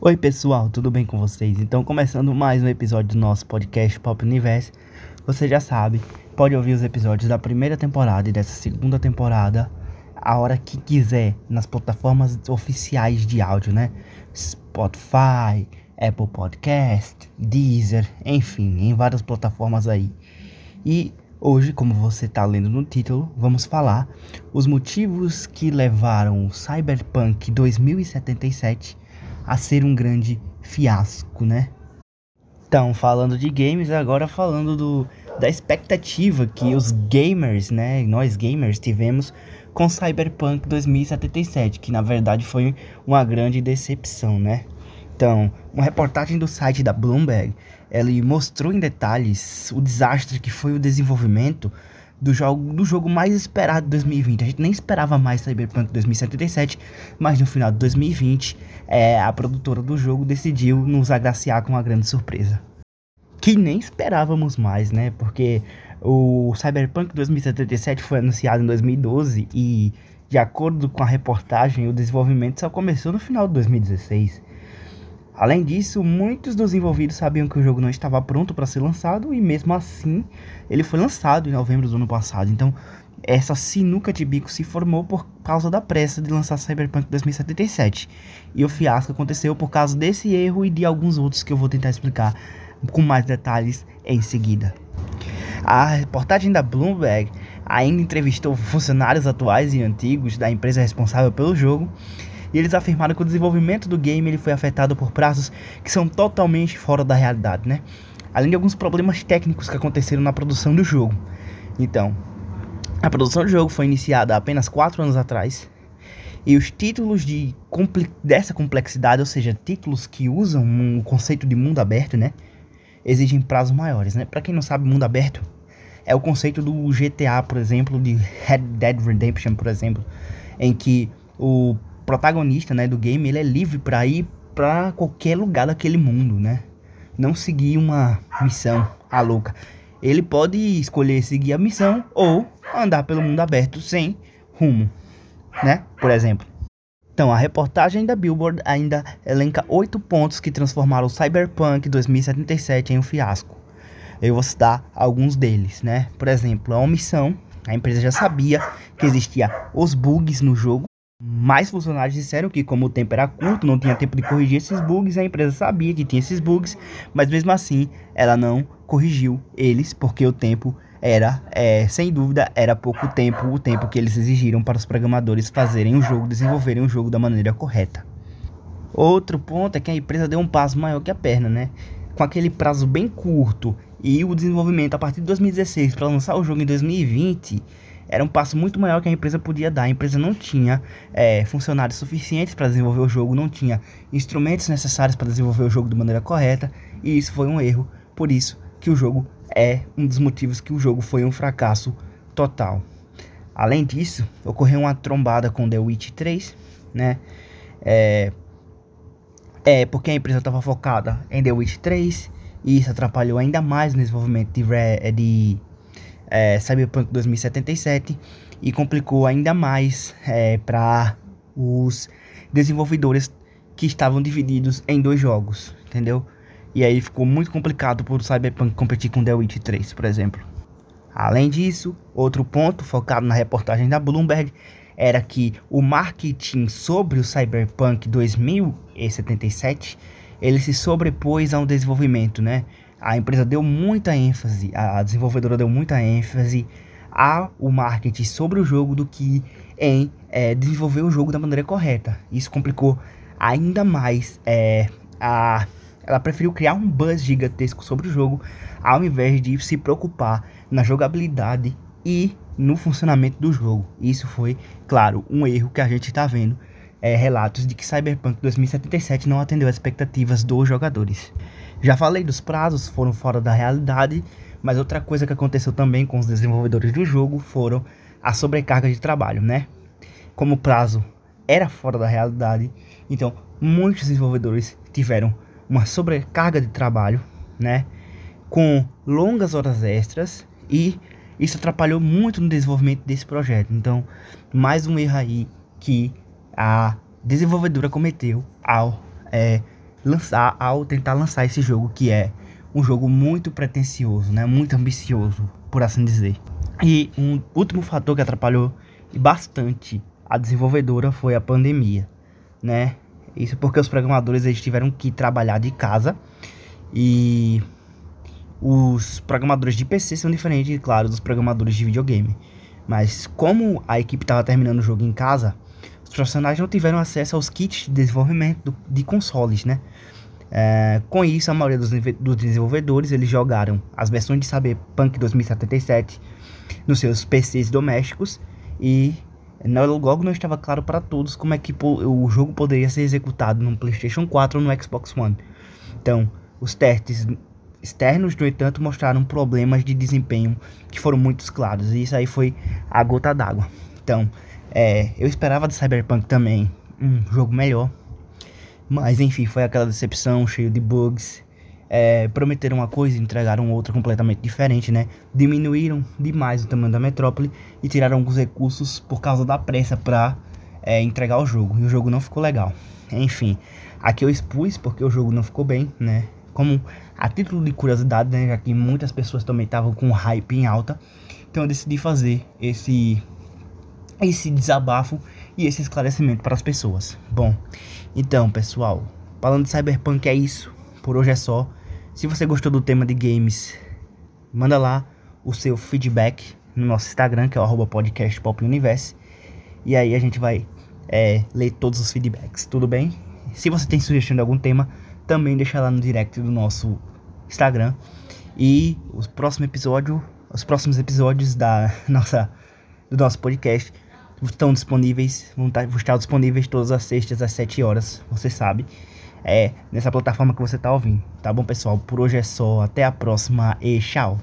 Oi pessoal, tudo bem com vocês? Então, começando mais um episódio do nosso podcast Pop Universe, você já sabe, pode ouvir os episódios da primeira temporada e dessa segunda temporada a hora que quiser nas plataformas oficiais de áudio, né? Spotify, Apple Podcast, Deezer, enfim, em várias plataformas aí. E hoje, como você está lendo no título, vamos falar os motivos que levaram o Cyberpunk 2077 a ser um grande fiasco, né? Então, falando de games, agora falando do, da expectativa que os gamers, né, nós gamers tivemos com Cyberpunk 2077, que na verdade foi uma grande decepção, né? Então, uma reportagem do site da Bloomberg, ele mostrou em detalhes o desastre que foi o desenvolvimento do jogo, do jogo mais esperado de 2020. A gente nem esperava mais Cyberpunk 2077, mas no final de 2020, é, a produtora do jogo decidiu nos agraciar com uma grande surpresa. Que nem esperávamos mais, né? Porque o Cyberpunk 2077 foi anunciado em 2012 e, de acordo com a reportagem, o desenvolvimento só começou no final de 2016. Além disso, muitos dos envolvidos sabiam que o jogo não estava pronto para ser lançado e mesmo assim ele foi lançado em novembro do ano passado. Então, essa sinuca de bico se formou por causa da pressa de lançar Cyberpunk 2077. E o fiasco aconteceu por causa desse erro e de alguns outros que eu vou tentar explicar com mais detalhes em seguida. A reportagem da Bloomberg ainda entrevistou funcionários atuais e antigos da empresa responsável pelo jogo e eles afirmaram que o desenvolvimento do game ele foi afetado por prazos que são totalmente fora da realidade, né? Além de alguns problemas técnicos que aconteceram na produção do jogo. Então, a produção do jogo foi iniciada apenas 4 anos atrás. E os títulos de dessa complexidade, ou seja, títulos que usam o um conceito de mundo aberto, né? Exigem prazos maiores, né? Para quem não sabe, mundo aberto é o conceito do GTA, por exemplo, de Red Dead Redemption, por exemplo, em que o protagonista, né, do game, ele é livre para ir para qualquer lugar daquele mundo, né? Não seguir uma missão a louca. Ele pode escolher seguir a missão ou andar pelo mundo aberto sem rumo, né? Por exemplo. Então, a reportagem da Billboard ainda elenca oito pontos que transformaram o Cyberpunk 2077 em um fiasco. Eu vou citar alguns deles, né? Por exemplo, a omissão. A empresa já sabia que existia os bugs no jogo mais funcionários disseram que, como o tempo era curto, não tinha tempo de corrigir esses bugs, a empresa sabia que tinha esses bugs, mas mesmo assim ela não corrigiu eles, porque o tempo era, é, sem dúvida, era pouco tempo, o tempo que eles exigiram para os programadores fazerem o jogo, desenvolverem o jogo da maneira correta. Outro ponto é que a empresa deu um passo maior que a perna, né? Com aquele prazo bem curto e o desenvolvimento a partir de 2016 para lançar o jogo em 2020 era um passo muito maior que a empresa podia dar. A empresa não tinha é, funcionários suficientes para desenvolver o jogo, não tinha instrumentos necessários para desenvolver o jogo de maneira correta, e isso foi um erro. Por isso que o jogo é um dos motivos que o jogo foi um fracasso total. Além disso, ocorreu uma trombada com The Witch 3, né? É, é porque a empresa estava focada em The Witch 3 e isso atrapalhou ainda mais no desenvolvimento de, de é, Cyberpunk 2077 e complicou ainda mais é, para os desenvolvedores que estavam divididos em dois jogos, entendeu? E aí ficou muito complicado para o Cyberpunk competir com The Witch 3, por exemplo. Além disso, outro ponto focado na reportagem da Bloomberg era que o marketing sobre o Cyberpunk 2077 ele se sobrepôs ao desenvolvimento, né? A empresa deu muita ênfase, a desenvolvedora deu muita ênfase ao marketing sobre o jogo do que em é, desenvolver o jogo da maneira correta. Isso complicou ainda mais é, a ela preferiu criar um buzz gigantesco sobre o jogo ao invés de se preocupar na jogabilidade e no funcionamento do jogo. Isso foi, claro, um erro que a gente está vendo é, relatos de que Cyberpunk 2077 não atendeu às expectativas dos jogadores. Já falei dos prazos, foram fora da realidade, mas outra coisa que aconteceu também com os desenvolvedores do jogo foram a sobrecarga de trabalho, né? Como o prazo era fora da realidade, então muitos desenvolvedores tiveram uma sobrecarga de trabalho, né? Com longas horas extras e isso atrapalhou muito no desenvolvimento desse projeto. Então, mais um erro aí que a desenvolvedora cometeu ao é, lançar, ao tentar lançar esse jogo que é um jogo muito pretensioso, né? Muito ambicioso, por assim dizer. E um último fator que atrapalhou bastante a desenvolvedora foi a pandemia, né? Isso porque os programadores eles tiveram que trabalhar de casa e os programadores de PC são diferentes, claro, dos programadores de videogame. Mas como a equipe estava terminando o jogo em casa, profissionais não tiveram acesso aos kits de desenvolvimento de consoles, né? É, com isso, a maioria dos, dos, desenvolvedores eles jogaram as versões de Cyberpunk 2077 nos seus PCs domésticos e logo não estava claro para todos como é que o jogo poderia ser executado no PlayStation 4 ou no Xbox One. Então, os testes externos, no entanto, mostraram problemas de desempenho que foram muito claros e isso aí foi a gota d'água. Então, é, eu esperava do Cyberpunk também um jogo melhor, mas enfim, foi aquela decepção cheio de bugs. É, prometeram uma coisa e entregaram outra completamente diferente, né? Diminuíram demais o tamanho da metrópole e tiraram alguns recursos por causa da pressa para é, entregar o jogo. E o jogo não ficou legal. Enfim, aqui eu expus porque o jogo não ficou bem, né? Como a título de curiosidade, né? Já que muitas pessoas também estavam com hype em alta. Então eu decidi fazer esse esse desabafo e esse esclarecimento para as pessoas. Bom, então pessoal, falando de Cyberpunk é isso. Por hoje é só. Se você gostou do tema de games, manda lá o seu feedback no nosso Instagram, que é o podcast Pop Universe. E aí a gente vai é, ler todos os feedbacks, tudo bem? Se você tem sugestão de algum tema, também deixa lá no direct do nosso Instagram. E os próximos episódios, os próximos episódios da nossa do nosso podcast estão disponíveis, vão estar, vão estar disponíveis todas as sextas às 7 horas, você sabe. É nessa plataforma que você está ouvindo. Tá bom, pessoal? Por hoje é só. Até a próxima e tchau.